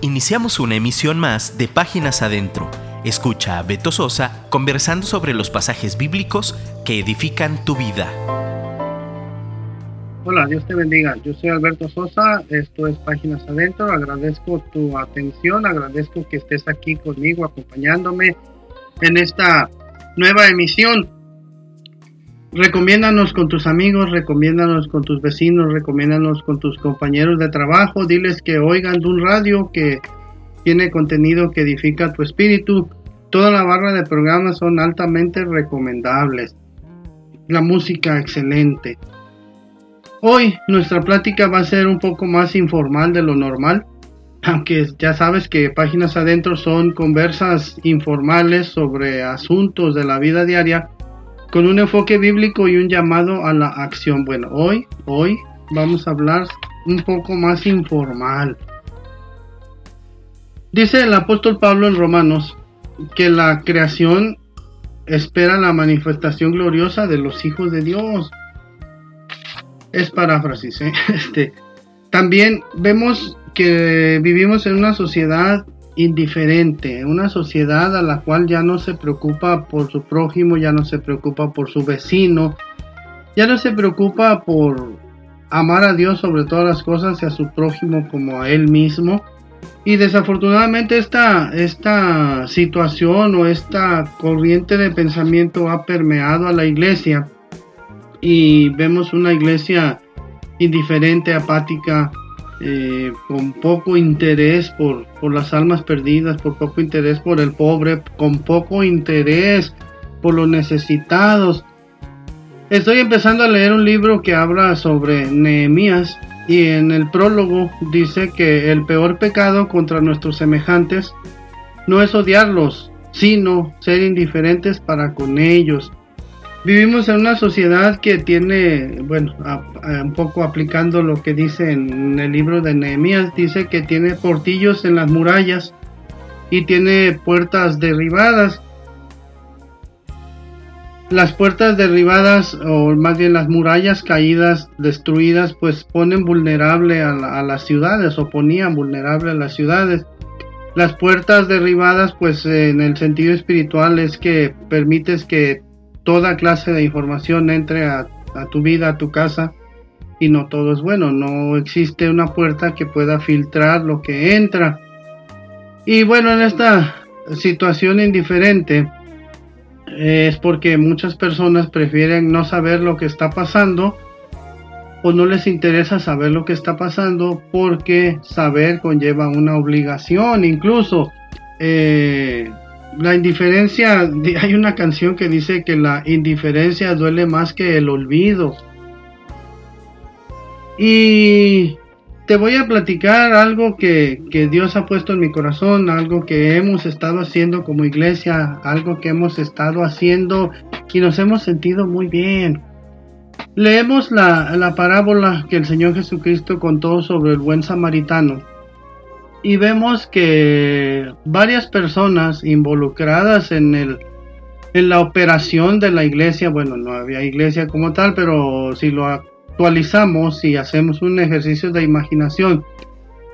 Iniciamos una emisión más de Páginas Adentro. Escucha a Beto Sosa conversando sobre los pasajes bíblicos que edifican tu vida. Hola, Dios te bendiga. Yo soy Alberto Sosa, esto es Páginas Adentro. Agradezco tu atención, agradezco que estés aquí conmigo acompañándome en esta nueva emisión. Recomiéndanos con tus amigos, recomiéndanos con tus vecinos, recomiéndanos con tus compañeros de trabajo, diles que oigan de un radio que tiene contenido que edifica tu espíritu. Toda la barra de programas son altamente recomendables. La música excelente. Hoy nuestra plática va a ser un poco más informal de lo normal, aunque ya sabes que páginas adentro son conversas informales sobre asuntos de la vida diaria con un enfoque bíblico y un llamado a la acción. Bueno, hoy, hoy vamos a hablar un poco más informal. Dice el apóstol Pablo en Romanos que la creación espera la manifestación gloriosa de los hijos de Dios. Es paráfrasis. ¿eh? Este, también vemos que vivimos en una sociedad indiferente, una sociedad a la cual ya no se preocupa por su prójimo, ya no se preocupa por su vecino, ya no se preocupa por amar a Dios sobre todas las cosas y a su prójimo como a él mismo. Y desafortunadamente esta, esta situación o esta corriente de pensamiento ha permeado a la iglesia y vemos una iglesia indiferente, apática, eh, con poco interés por, por las almas perdidas, por poco interés por el pobre, con poco interés por los necesitados. Estoy empezando a leer un libro que habla sobre Nehemías y en el prólogo dice que el peor pecado contra nuestros semejantes no es odiarlos, sino ser indiferentes para con ellos. Vivimos en una sociedad que tiene, bueno, un poco aplicando lo que dice en el libro de Nehemías, dice que tiene portillos en las murallas y tiene puertas derribadas. Las puertas derribadas, o más bien las murallas caídas, destruidas, pues ponen vulnerable a, las ciudades o ponían vulnerable a las ciudades. Las puertas derribadas, pues en el sentido espiritual es que permites que toda clase de información entre a, tu vida, a tu casa, y no todo es bueno. No existe una puerta que pueda filtrar lo que entra. Y bueno, en esta situación indiferente es porque muchas personas prefieren no saber lo que está pasando o no les interesa saber lo que está pasando porque saber conlleva una obligación incluso. Eh, la indiferencia, hay una canción que dice que la indiferencia duele más que el olvido. Y te voy a platicar algo que, Dios ha puesto en mi corazón, algo que hemos estado haciendo como iglesia, algo que hemos estado haciendo y nos hemos sentido muy bien. Leemos la, la parábola que el Señor Jesucristo contó sobre el buen samaritano y vemos que varias personas involucradas en el en la operación de la iglesia, bueno, no había iglesia como tal, pero si lo actualizamos y hacemos un ejercicio de imaginación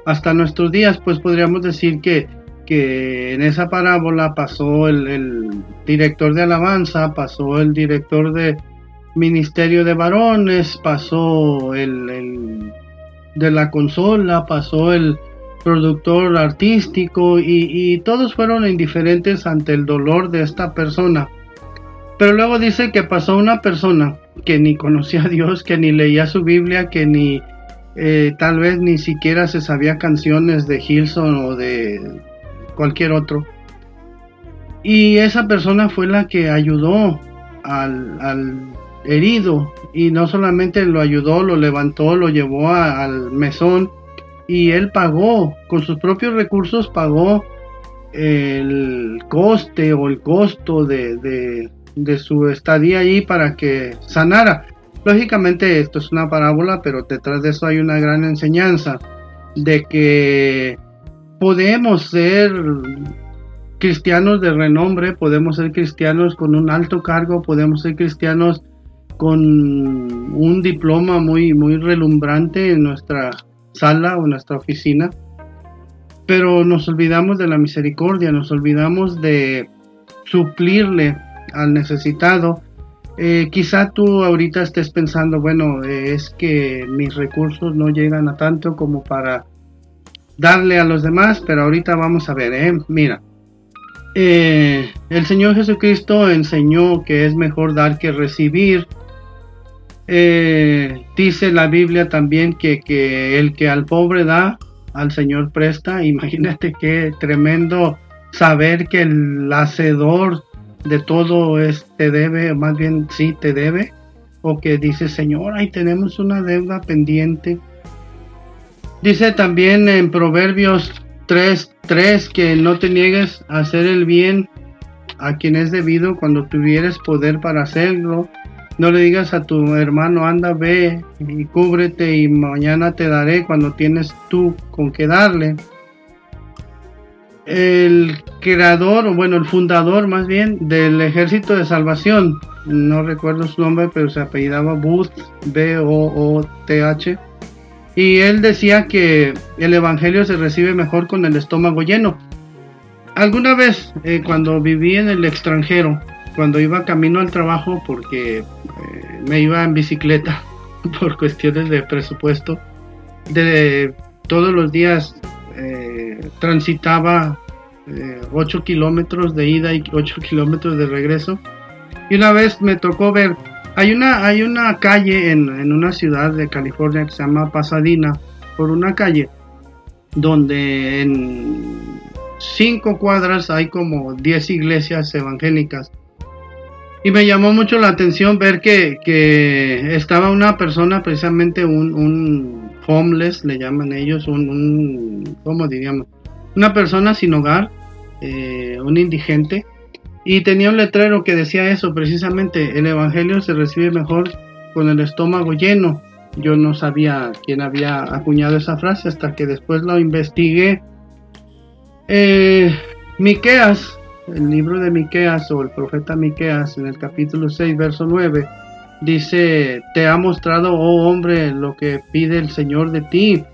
hasta nuestros días, pues podríamos decir que, que en esa parábola pasó el, director de alabanza, pasó el director de ministerio de varones, pasó el de la consola, pasó el, productor artístico y, todos fueron indiferentes ante el dolor de esta persona. Pero luego dice que pasó una persona que ni conocía a Dios, que ni leía su Biblia, que ni eh, tal vez ni siquiera se sabía canciones de Hilson o de cualquier otro. Y esa persona fue la que ayudó al herido y no solamente lo ayudó, lo levantó, lo llevó al mesón y él pagó, con sus propios recursos pagó el coste o el costo de, su estadía allí para que sanara. Lógicamente esto es una parábola, pero detrás de eso hay una gran enseñanza de que podemos ser cristianos de renombre, podemos ser cristianos con un alto cargo, podemos ser cristianos con un diploma muy muy relumbrante en nuestra sala o nuestra oficina. pero nos olvidamos de la misericordia, nos olvidamos de suplirle al necesitado. Eh, quizá tú ahorita estés pensando, bueno, es que mis recursos no llegan a tanto como para darle a los demás, pero ahorita vamos a ver, ¿eh? mira, eh, el Señor Jesucristo enseñó que es mejor dar que recibir. Eh, dice la Biblia también que, que el que al pobre da, al Señor presta. Imagínate qué tremendo saber que el hacedor de todo es, te debe, más bien sí te debe, o que dice Señor, ahí tenemos una deuda pendiente. Dice también en Proverbios 3, 3 que no te niegues a hacer el bien a quien es debido cuando tuvieres poder para hacerlo. No le digas a tu hermano, anda, ve y cúbrete y mañana te daré cuando tienes tú con qué darle. El creador, o bueno, el fundador más bien del ejército de salvación, no recuerdo su nombre, pero se apellidaba Booth, B-O-O-T-H. Y él decía que el evangelio se recibe mejor con el estómago lleno. Alguna vez, eh, cuando viví en el extranjero, cuando iba camino al trabajo porque me iba en bicicleta por cuestiones de presupuesto, de todos los días eh, transitaba 8 kilómetros de ida y 8 kilómetros de regreso. Y una vez me tocó ver, hay una, hay una calle en, en una ciudad de California que se llama Pasadena, por una calle donde en cinco cuadras hay como 10 iglesias evangélicas. Y me llamó mucho la atención ver que, que estaba una persona, precisamente un, un, homeless, le llaman ellos, un, un ¿cómo diríamos? Una persona sin hogar, eh, un indigente, y tenía un letrero que decía eso, precisamente, el Evangelio se recibe mejor con el estómago lleno. Yo no sabía quién había acuñado esa frase hasta que después lo investigué eh, Miqueas, el libro de Miqueas o el profeta Miqueas en el capítulo 6, verso 9, dice, te ha mostrado, oh hombre, lo que pide el Señor de ti,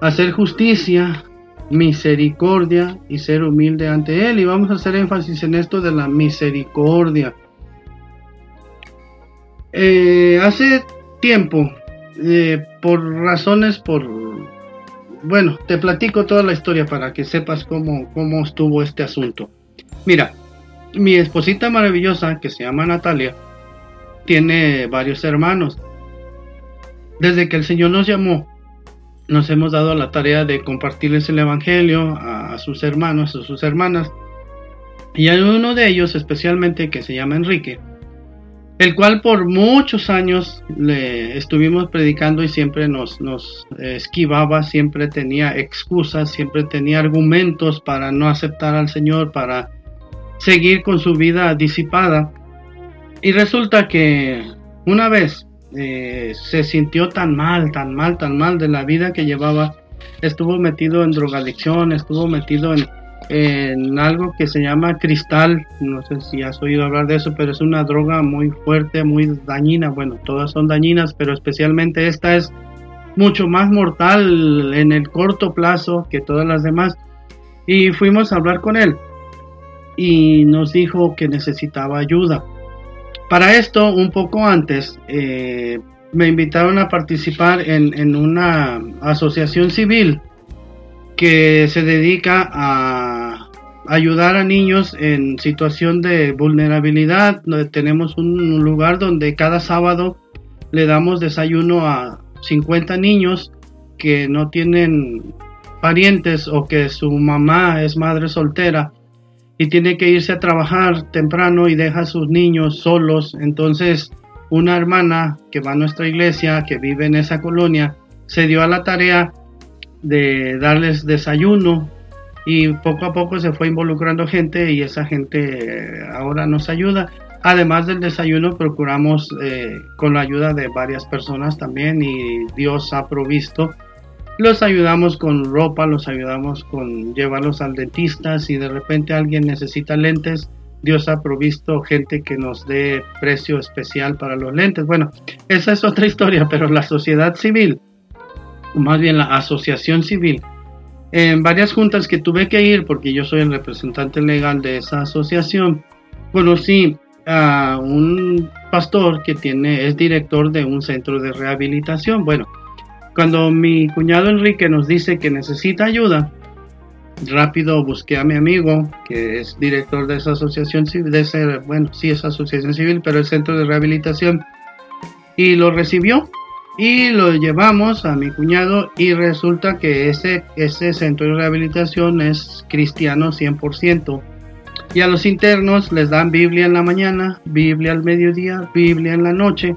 hacer justicia, misericordia y ser humilde ante Él. Y vamos a hacer énfasis en esto de la misericordia. Eh, hace tiempo, eh, por razones, por bueno, te platico toda la historia para que sepas cómo, cómo estuvo este asunto. Mira, mi esposita maravillosa, que se llama Natalia, tiene varios hermanos. Desde que el Señor nos llamó, nos hemos dado la tarea de compartirles el Evangelio a, sus hermanos, a sus hermanas. Y hay uno de ellos especialmente que se llama Enrique el cual por muchos años le estuvimos predicando y siempre nos, nos esquivaba, siempre tenía excusas, siempre tenía argumentos para no aceptar al Señor, para seguir con su vida disipada. Y resulta que una vez eh, se sintió tan mal, tan mal, tan mal de la vida que llevaba, estuvo metido en drogadicción, estuvo metido en en algo que se llama cristal. No sé si has oído hablar de eso, pero es una droga muy fuerte, muy dañina. Bueno, todas son dañinas, pero especialmente esta es mucho más mortal en el corto plazo que todas las demás. Y fuimos a hablar con él y nos dijo que necesitaba ayuda. Para esto, un poco antes, eh, me invitaron a participar en, en una asociación civil que se dedica a ayudar a niños en situación de vulnerabilidad. Tenemos un lugar donde cada sábado le damos desayuno a 50 niños que no tienen parientes o que su mamá es madre soltera y tiene que irse a trabajar temprano y deja a sus niños solos. Entonces, una hermana que va a nuestra iglesia, que vive en esa colonia, se dio a la tarea de darles desayuno y poco a poco se fue involucrando gente y esa gente eh, ahora nos ayuda. Además del desayuno procuramos eh, con la ayuda de varias personas también y Dios ha provisto. Los ayudamos con ropa, los ayudamos con llevarlos al dentista. Si de repente alguien necesita lentes, Dios ha provisto gente que nos dé precio especial para los lentes. Bueno, esa es otra historia, pero la sociedad civil más bien la asociación civil, En varias juntas que tuve que ir, porque yo soy el representante legal de esa asociación, conocí a un pastor que tiene, es director de un centro de rehabilitación. Bueno, cuando mi cuñado Enrique nos dice que necesita ayuda, rápido busqué a mi amigo, que es director de esa asociación civil, de bueno, sí es asociación civil, pero el centro de rehabilitación, y lo recibió y lo llevamos a mi cuñado y resulta que ese, ese centro de rehabilitación es cristiano 100%. Y a los internos les dan Biblia en la mañana, Biblia al mediodía, Biblia en la noche.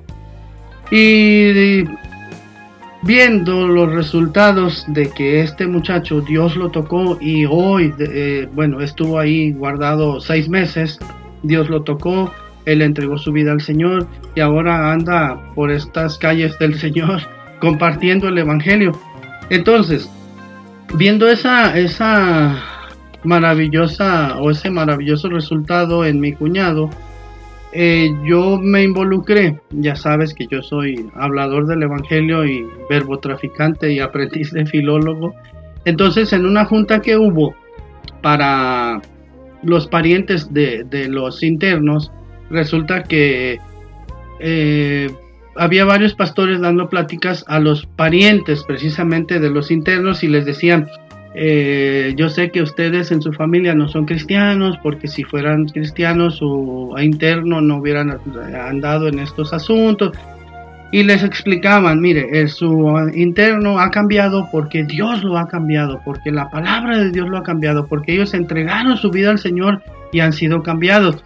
Y viendo los resultados de que este muchacho Dios lo tocó y hoy, eh, bueno, estuvo ahí guardado seis meses, Dios lo tocó, él entregó su vida al Señor y ahora anda por estas calles del Señor compartiendo el Evangelio. Entonces, viendo esa, esa maravillosa o ese maravilloso resultado en mi cuñado, eh, yo me involucré, ya sabes que yo soy hablador del Evangelio y verbo traficante y aprendiz de filólogo. Entonces en una junta que hubo para los parientes de, los internos, resulta que eh, había varios pastores dando pláticas a los parientes precisamente de los internos y les decían, eh, yo sé que ustedes en su familia no son cristianos, porque si fueran cristianos su interno no hubieran andado en estos asuntos. Y les explicaban, mire, su interno ha cambiado porque Dios lo ha cambiado, porque la palabra de Dios lo ha cambiado, porque ellos entregaron su vida al Señor y han sido cambiados.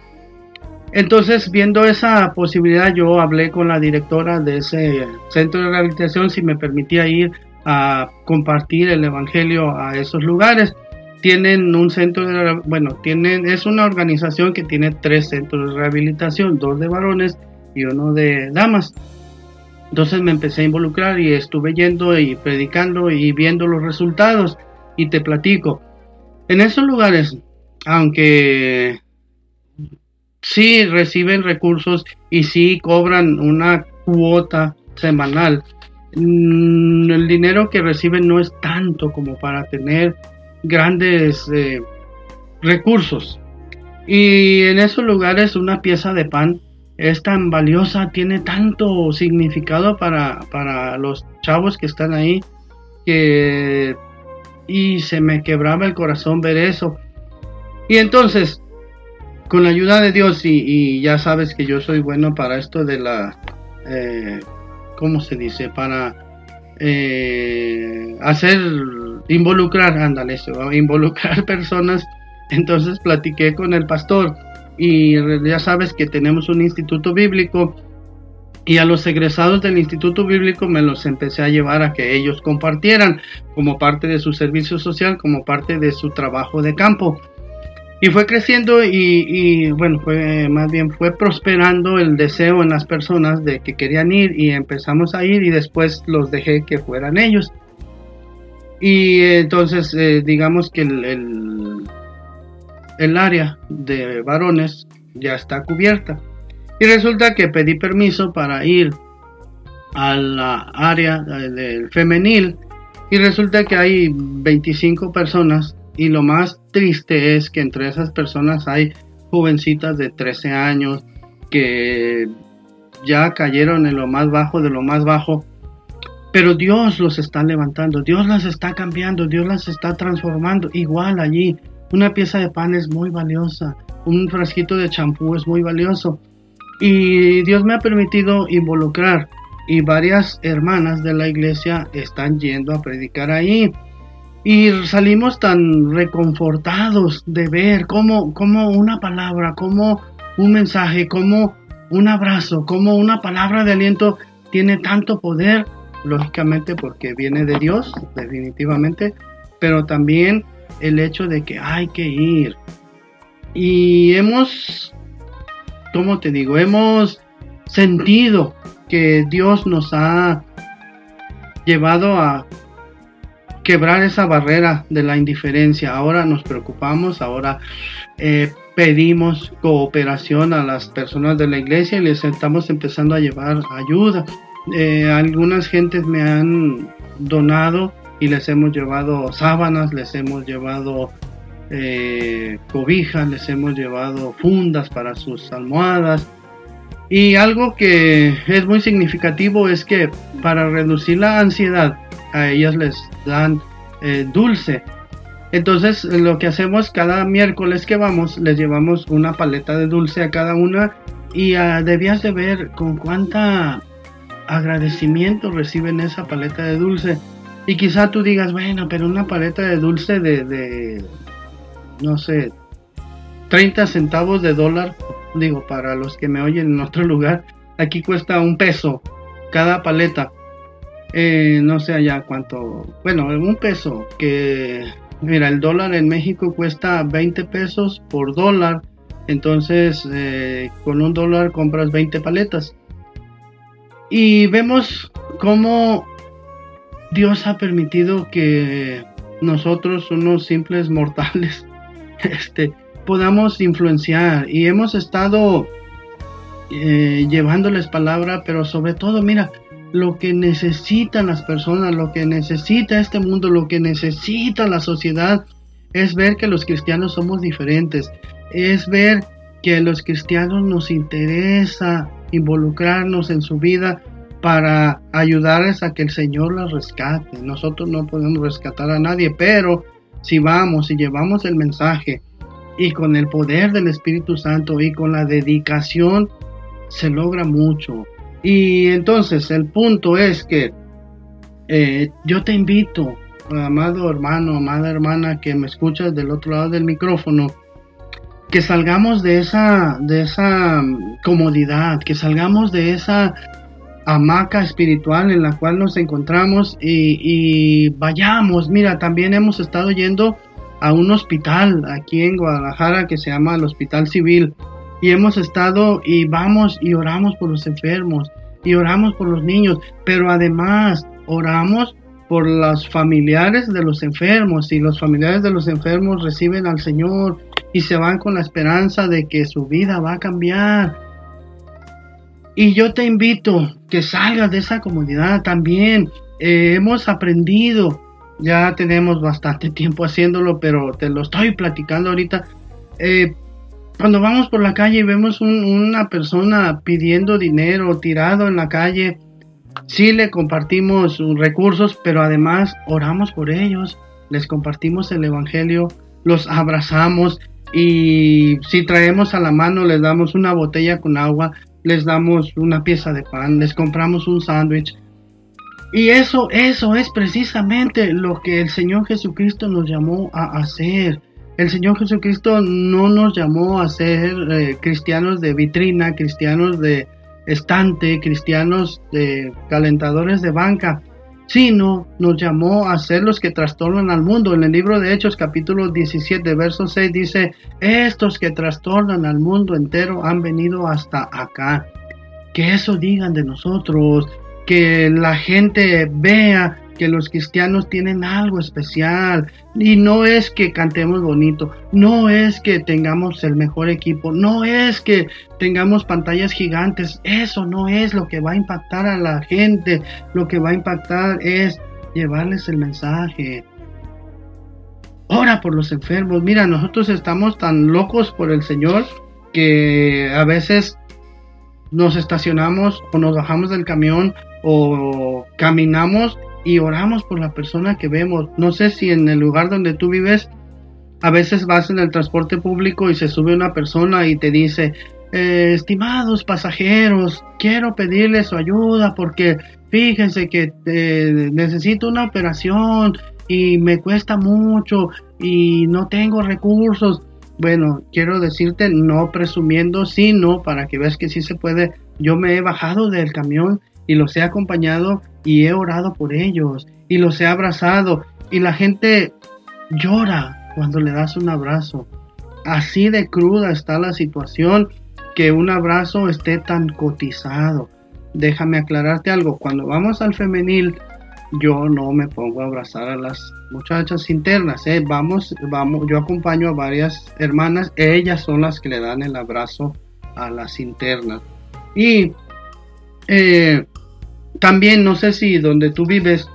Entonces, viendo esa posibilidad, yo hablé con la directora de ese centro de rehabilitación si me permitía ir a compartir el evangelio a esos lugares. Tienen un centro de, bueno, tienen, es una organización que tiene tres centros de rehabilitación, dos de varones y uno de damas. Entonces me empecé a involucrar y estuve yendo y predicando y viendo los resultados y te platico. En esos lugares, aunque sí reciben recursos y sí cobran una cuota semanal, el dinero que reciben no es tanto como para tener grandes eh, recursos. Y en esos lugares una pieza de pan es tan valiosa, tiene tanto significado para, para los chavos que están ahí, que... Y se me quebraba el corazón ver eso. Y entonces, con la ayuda de Dios, y, ya sabes que yo soy bueno para esto de la... Eh, ¿cómo se dice? Para eh, hacer, involucrar, ándale, eso, involucrar personas. Entonces platiqué con el pastor y ya sabes que tenemos un instituto bíblico y a los egresados del instituto bíblico me los empecé a llevar a que ellos compartieran como parte de su servicio social, como parte de su trabajo de campo. Y fue creciendo y, bueno, fue más bien fue prosperando el deseo en las personas de que querían ir y empezamos a ir y después los dejé que fueran ellos. Y entonces eh, digamos que el, el, área de varones ya está cubierta. Y resulta que pedí permiso para ir a la área del femenil y resulta que hay 25 personas y lo más triste es que entre esas personas hay jovencitas de 13 años que ya cayeron en lo más bajo de lo más bajo. Pero Dios los está levantando, Dios las está cambiando, Dios las está transformando. Igual allí, una pieza de pan es muy valiosa, un frasquito de champú es muy valioso. Y Dios me ha permitido involucrar y varias hermanas de la iglesia están yendo a predicar ahí. Y salimos tan reconfortados de ver cómo, cómo una palabra, cómo un mensaje, cómo un abrazo, cómo una palabra de aliento tiene tanto poder, lógicamente porque viene de Dios, definitivamente, pero también el hecho de que hay que ir. Y hemos, ¿cómo te digo? Hemos sentido que Dios nos ha llevado a quebrar esa barrera de la indiferencia. Ahora nos preocupamos, ahora eh, pedimos cooperación a las personas de la iglesia y les estamos empezando a llevar ayuda. Eh, algunas gentes me han donado y les hemos llevado sábanas, les hemos llevado eh, cobijas, les hemos llevado fundas para sus almohadas. Y algo que es muy significativo es que para reducir la ansiedad, a ellas les dan eh, dulce. Entonces lo que hacemos cada miércoles que vamos, les llevamos una paleta de dulce a cada una y uh, debías de ver con cuánta agradecimiento reciben esa paleta de dulce. Y quizá tú digas, bueno, pero una paleta de dulce de, de no sé, 30 centavos de dólar, digo, para los que me oyen en otro lugar, aquí cuesta un peso cada paleta. Eh, no sé allá cuánto, bueno, un peso, que mira, el dólar en México cuesta 20 pesos por dólar, entonces eh, con un dólar compras 20 paletas. Y vemos cómo Dios ha permitido que nosotros, unos simples mortales, este, podamos influenciar. Y hemos estado eh, llevándoles palabra, pero sobre todo, mira, lo que necesitan las personas, lo que necesita este mundo, lo que necesita la sociedad, es ver que los cristianos somos diferentes, es ver que los cristianos nos interesa involucrarnos en su vida para ayudarles a que el Señor las rescate. Nosotros no podemos rescatar a nadie, pero si vamos y llevamos el mensaje y con el poder del Espíritu Santo y con la dedicación, se logra mucho. Y entonces el punto es que eh, yo te invito, amado hermano, amada hermana que me escuchas del otro lado del micrófono, que salgamos de esa, de esa comodidad, que salgamos de esa hamaca espiritual en la cual nos encontramos y, vayamos. Mira, también hemos estado yendo a un hospital aquí en Guadalajara que se llama el Hospital Civil y hemos estado y vamos y oramos por los enfermos y oramos por los niños, pero además oramos por los familiares de los enfermos y los familiares de los enfermos reciben al Señor y se van con la esperanza de que su vida va a cambiar. Y yo te invito que salgas de esa comunidad también. Eh, hemos aprendido, ya tenemos bastante tiempo haciéndolo, pero te lo estoy platicando ahorita. Eh, cuando vamos por la calle y vemos una persona pidiendo dinero tirado en la calle, sí le compartimos recursos, pero además oramos por ellos, les compartimos el Evangelio, los abrazamos y si traemos a la mano les damos una botella con agua, les damos una pieza de pan, les compramos un sándwich. Y eso, eso es precisamente lo que el Señor Jesucristo nos llamó a hacer. El Señor Jesucristo no nos llamó a ser eh, cristianos de vitrina, cristianos de estante, cristianos de calentadores de banca sino nos llamó a ser los que trastornan al mundo. En el libro de Hechos capítulo 17, verso 6 dice, estos que trastornan al mundo entero han venido hasta acá. Que eso digan de nosotros, que la gente vea que los cristianos tienen algo especial. Y no es que cantemos bonito, no es que tengamos el mejor equipo, no es que tengamos pantallas gigantes, eso no es lo que va a impactar a la gente, lo que va a impactar es llevarles el mensaje. Ora por los enfermos, mira, nosotros estamos tan locos por el Señor que a veces nos estacionamos o nos bajamos del camión o caminamos y oramos por la persona que vemos. No sé si en el lugar donde tú vives, a veces vas en el transporte público y se sube una persona y te dice, eh, estimados pasajeros, quiero pedirles su ayuda porque fíjense que eh, necesito una operación y me cuesta mucho y no tengo recursos. Bueno, quiero decirte, no presumiendo, sino para que veas que sí se puede. Yo me he bajado del camión y los he acompañado y he orado por ellos y los he abrazado y la gente llora cuando le das un abrazo. Así de cruda está la situación que un abrazo esté tan cotizado. Déjame aclararte algo, cuando vamos al femenil yo no me pongo a abrazar a las muchachas internas, ¿eh? vamos, vamos, yo acompaño a varias hermanas, ellas son las que le dan el abrazo a las internas. Y eh, también no sé si donde tú vives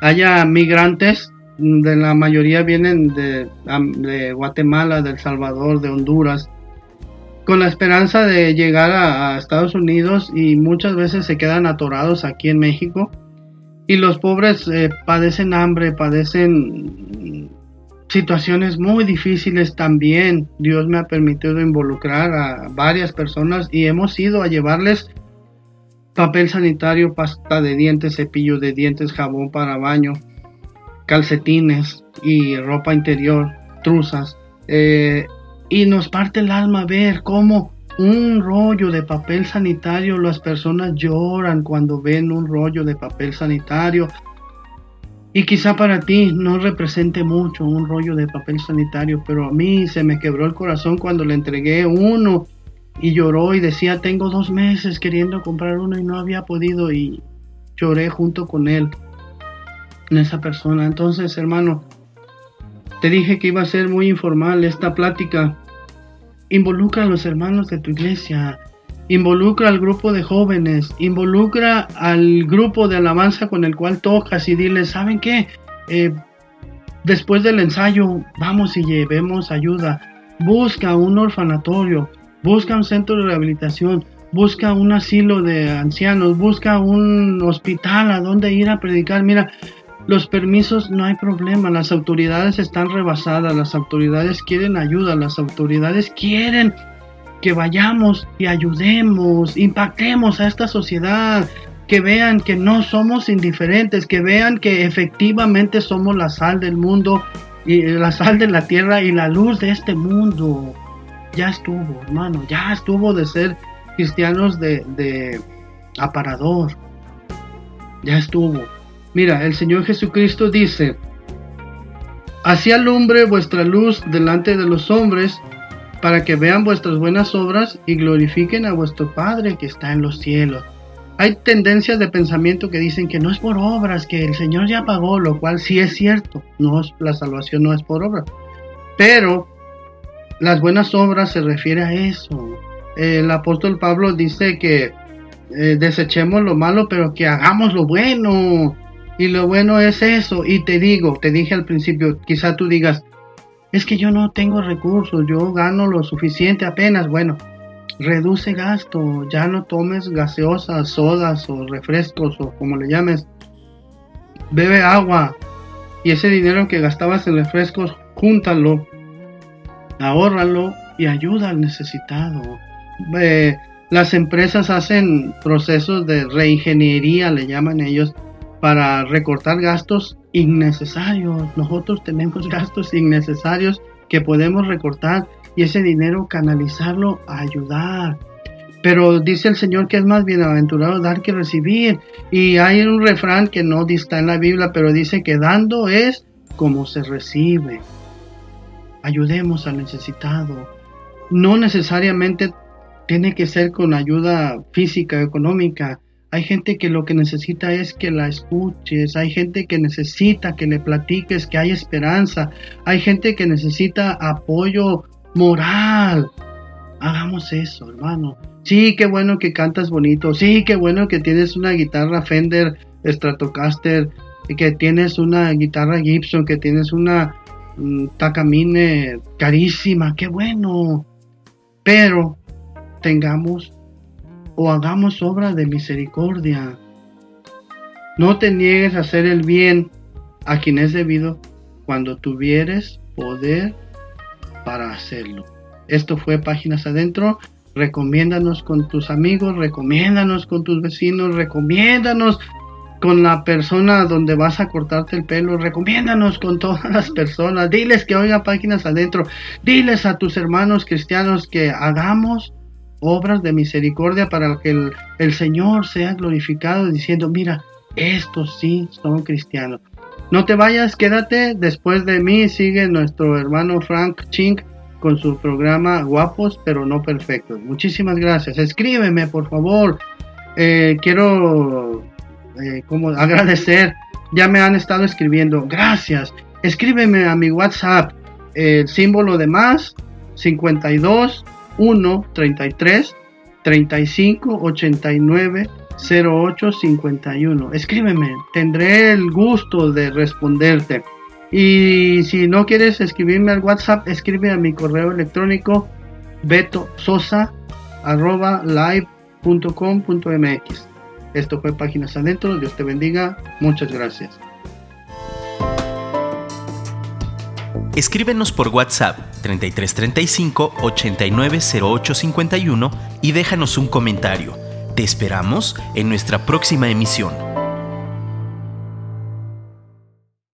haya migrantes, de la mayoría vienen de, Guatemala, de El Salvador, de Honduras, con la esperanza de llegar a, Estados Unidos y muchas veces se quedan atorados aquí en México. Y los pobres eh, padecen hambre, padecen situaciones muy difíciles también. Dios me ha permitido involucrar a varias personas y hemos ido a llevarles papel sanitario, pasta de dientes, cepillo de dientes, jabón para baño, calcetines y ropa interior, truzas. Eh, y nos parte el alma ver cómo un rollo de papel sanitario, las personas lloran cuando ven un rollo de papel sanitario. Y quizá para ti no represente mucho un rollo de papel sanitario, pero a mí se me quebró el corazón cuando le entregué uno y lloró y decía, tengo dos meses queriendo comprar uno y no había podido y lloré junto con él, en esa persona. Entonces, hermano, te dije que iba a ser muy informal esta plática. Involucra a los hermanos de tu iglesia, involucra al grupo de jóvenes, involucra al grupo de alabanza con el cual tocas y diles, ¿saben qué? Eh, después del ensayo, vamos y llevemos ayuda. Busca un orfanatorio, busca un centro de rehabilitación, busca un asilo de ancianos, busca un hospital a donde ir a predicar. Mira, los permisos no hay problema, las autoridades están rebasadas, las autoridades quieren ayuda, las autoridades quieren que vayamos y ayudemos, impactemos a esta sociedad, que vean que no somos indiferentes, que vean que efectivamente somos la sal del mundo y la sal de la tierra y la luz de este mundo. Ya estuvo, hermano, ya estuvo de ser cristianos de, de aparador. Ya estuvo. Mira, el Señor Jesucristo dice, Así alumbre vuestra luz delante de los hombres, para que vean vuestras buenas obras y glorifiquen a vuestro Padre que está en los cielos. Hay tendencias de pensamiento que dicen que no es por obras, que el Señor ya pagó, lo cual sí es cierto, no es, la salvación no es por obras. Pero las buenas obras se refiere a eso. El apóstol Pablo dice que eh, desechemos lo malo, pero que hagamos lo bueno. Y lo bueno es eso. Y te digo, te dije al principio, quizá tú digas, es que yo no tengo recursos, yo gano lo suficiente apenas. Bueno, reduce gasto, ya no tomes gaseosas, sodas o refrescos o como le llames. Bebe agua y ese dinero que gastabas en refrescos, júntalo, ahórralo y ayuda al necesitado. las empresas hacen procesos de reingeniería, le llaman ellos, para recortar gastos innecesarios. Nosotros tenemos gastos innecesarios que podemos recortar y ese dinero canalizarlo a ayudar. Pero dice el Señor que es más bienaventurado dar que recibir. Y hay un refrán que no está en la Biblia, pero dice que dando es como se recibe. Ayudemos al necesitado. No necesariamente tiene que ser con ayuda física, económica. Hay gente que lo que necesita es que la escuches, hay gente que necesita que le platiques que hay esperanza, hay gente que necesita apoyo moral. Hagamos eso, hermano. Sí, qué bueno que cantas bonito, sí, qué bueno que tienes una guitarra Fender Stratocaster, que tienes una guitarra Gibson, que tienes una Takamine carísima, qué bueno. Pero tengamos o hagamos obra de misericordia. No te niegues a hacer el bien a quien es debido cuando tuvieres poder para hacerlo. Esto fue Páginas Adentro. Recomiéndanos con tus amigos, recomiéndanos con tus vecinos, recomiéndanos con la persona donde vas a cortarte el pelo, recomiéndanos con todas las personas, diles que oiga Páginas Adentro, diles a tus hermanos cristianos que hagamos obras de misericordia para que el, Señor sea glorificado diciendo, mira, estos sí son cristianos. No te vayas, quédate. Después de mí sigue nuestro hermano Frank Chink con su programa Guapos pero no perfectos. Muchísimas gracias. Escríbeme, por favor. Eh, quiero eh, como agradecer. Ya me han estado escribiendo. Gracias. Escríbeme a mi WhatsApp. El símbolo de más 52 1 33 35 89 0851. Escríbeme, tendré el gusto de responderte. Y si no quieres escribirme al WhatsApp, escribe a mi correo electrónico betososa.live.com.mx. Esto fue Páginas Adentro. Dios te bendiga. Muchas gracias. Escríbenos por WhatsApp 3335 890851 y déjanos un comentario. Te esperamos en nuestra próxima emisión.